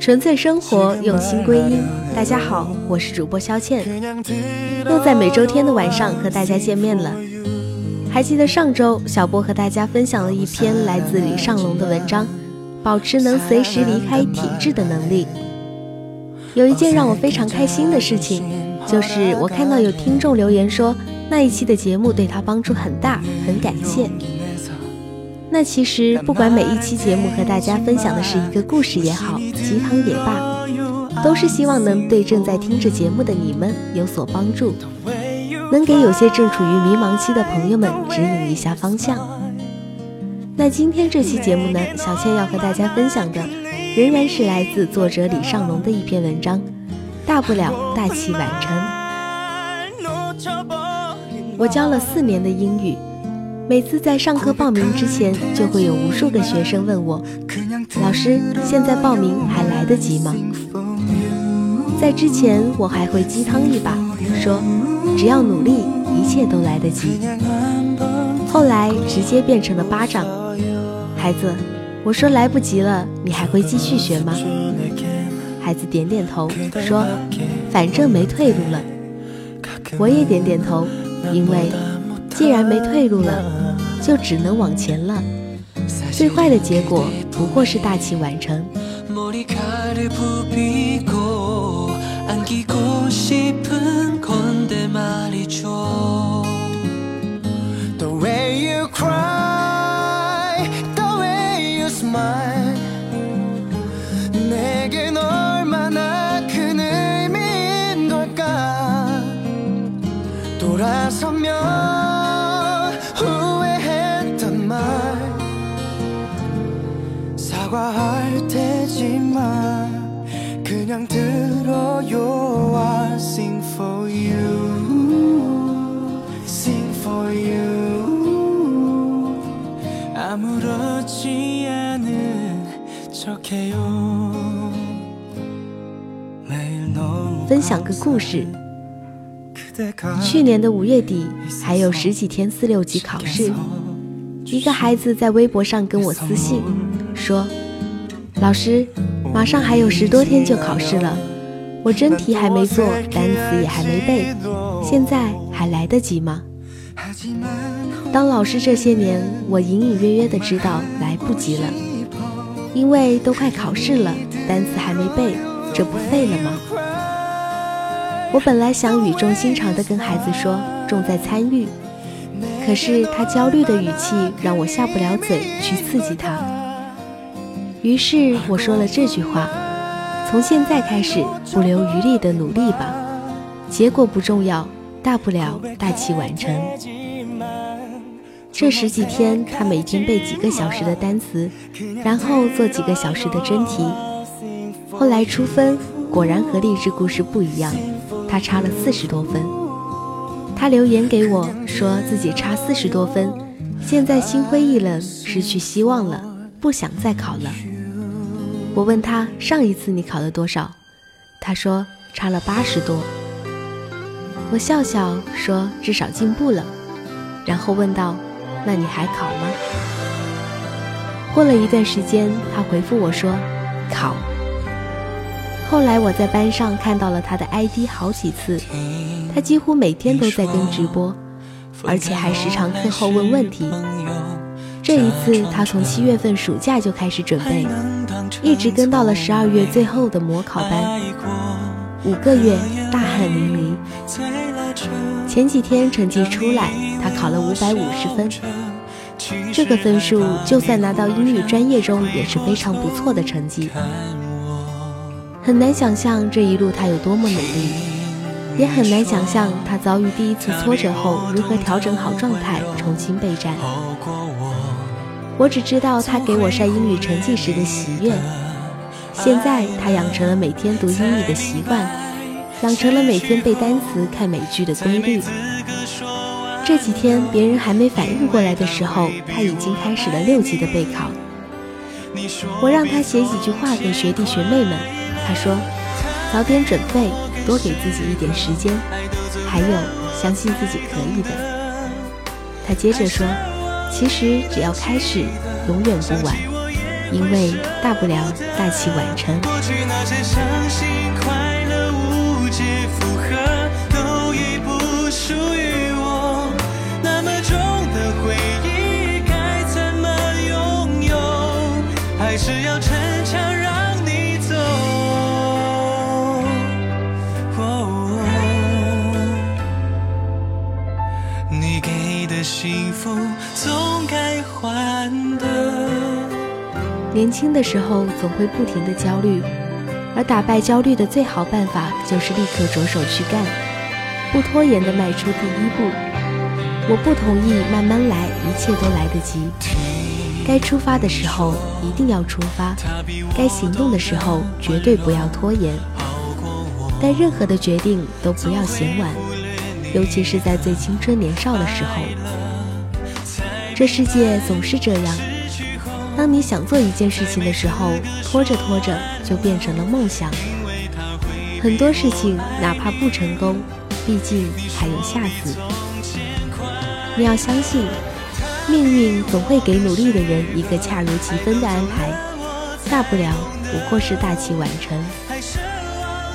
纯粹生活，用心归因。大家好，我是主播肖倩，又在每周天的晚上和大家见面了。还记得上周小波和大家分享了一篇来自李尚龙的文章。保持能随时离开体制的能力。有一件让我非常开心的事情，就是我看到有听众留言说那一期的节目对他帮助很大，很感谢。那其实不管每一期节目和大家分享的是一个故事也好，鸡汤也罢，都是希望能对正在听着节目的你们有所帮助，能给有些正处于迷茫期的朋友们指引一下方向。那今天这期节目呢，小倩要和大家分享的，仍然是来自作者李尚龙的一篇文章，大不了大器晚成。我教了四年的英语，每次在上课报名之前，就会有无数个学生问我，老师，现在报名还来得及吗？在之前，我还会鸡汤一把，说只要努力，一切都来得及。后来直接变成了巴掌。孩子，我说来不及了，你还会继续学吗？孩子点点头，说：“反正没退路了。”我也点点头，因为既然没退路了，就只能往前了。最坏的结果不过是大器晚成。 말 내겐 얼마나 큰 의미인 걸까? 돌아서면 후회했던 말 사과할 테지만 그냥 들어요 I sing for you sing for you. 아무렇지 않아 分享个故事。去年的五月底，还有十几天四六级考试，一个孩子在微博上跟我私信说：“老师，马上还有十多天就考试了，我真题还没做，单词也还没背，现在还来得及吗？”当老师这些年，我隐隐约约的知道来不及了，因为都快考试了，单词还没背，这不废了吗？我本来想语重心长地跟孩子说重在参与，可是他焦虑的语气让我下不了嘴去刺激他。于是我说了这句话：从现在开始不留余力的努力吧，结果不重要，大不了大器晚成。这十几天他每天背几个小时的单词，然后做几个小时的真题。后来出分果然和励志故事不一样。他差了四十多分，他留言给我，说自己差四十多分，现在心灰意冷，失去希望了，不想再考了。我问他上一次你考了多少，他说差了八十多。我笑笑说至少进步了，然后问道，那你还考吗？过了一段时间，他回复我说，考。后来我在班上看到了他的 ID 好几次，他几乎每天都在跟直播，而且还时常课后问问题。这一次他从七月份暑假就开始准备，一直跟到了十二月最后的模考班，五个月大汗淋漓。前几天成绩出来，他考了五百五十分，这个分数就算拿到英语专业中也是非常不错的成绩。很难想象这一路他有多么努力，也很难想象他遭遇第一次挫折后如何调整好状态，重新备战。我只知道他给我晒英语成绩时的喜悦。现在他养成了每天读英语的习惯，养成了每天背单词、看美剧的规律。这几天别人还没反应过来的时候，他已经开始了六级的备考。我让他写几句话给学弟学妹们，他说：“早点准备，多给自己一点时间，还有相信自己可以的。”他接着说：“其实只要开始，永远不晚。”因为大不了大器晚成。解、负荷，都已不属于我。那么重的回忆，该怎么拥有？还是要逞强让你走？你给的幸福，总该还的。年轻的时候总会不停的焦虑，而打败焦虑的最好办法就是立刻着手去干，不拖延的迈出第一步。我不同意慢慢来，一切都来得及。该出发的时候一定要出发，该行动的时候绝对不要拖延。但任何的决定都不要嫌晚，尤其是在最青春年少的时候。这世界总是这样。当你想做一件事情的时候，拖着拖着就变成了梦想。很多事情哪怕不成功，毕竟还有下次。你要相信，命运总会给努力的人一个恰如其分的安排，大不了不过是大器晚成。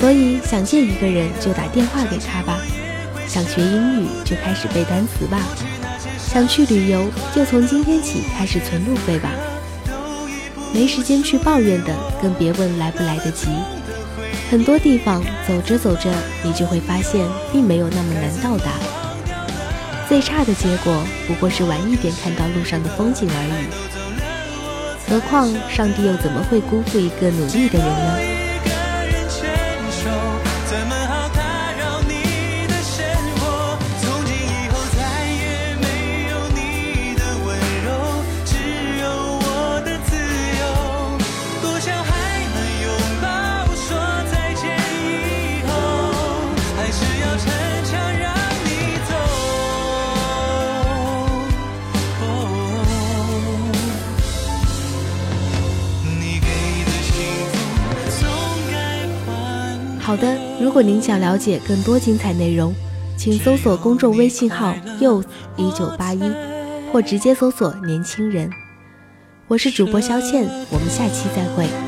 所以想见一个人就打电话给他吧，想学英语就开始背单词吧，想去旅游就从今天起开始存路费吧。没时间去抱怨的，更别问来不来得及。很多地方走着走着，你就会发现并没有那么难到达。最差的结果不过是晚一点看到路上的风景而已。何况上帝又怎么会辜负一个努力的人呢？好的，如果您想了解更多精彩内容，请搜索公众微信号 us 一九八一，或直接搜索年轻人。我是主播肖倩，我们下期再会。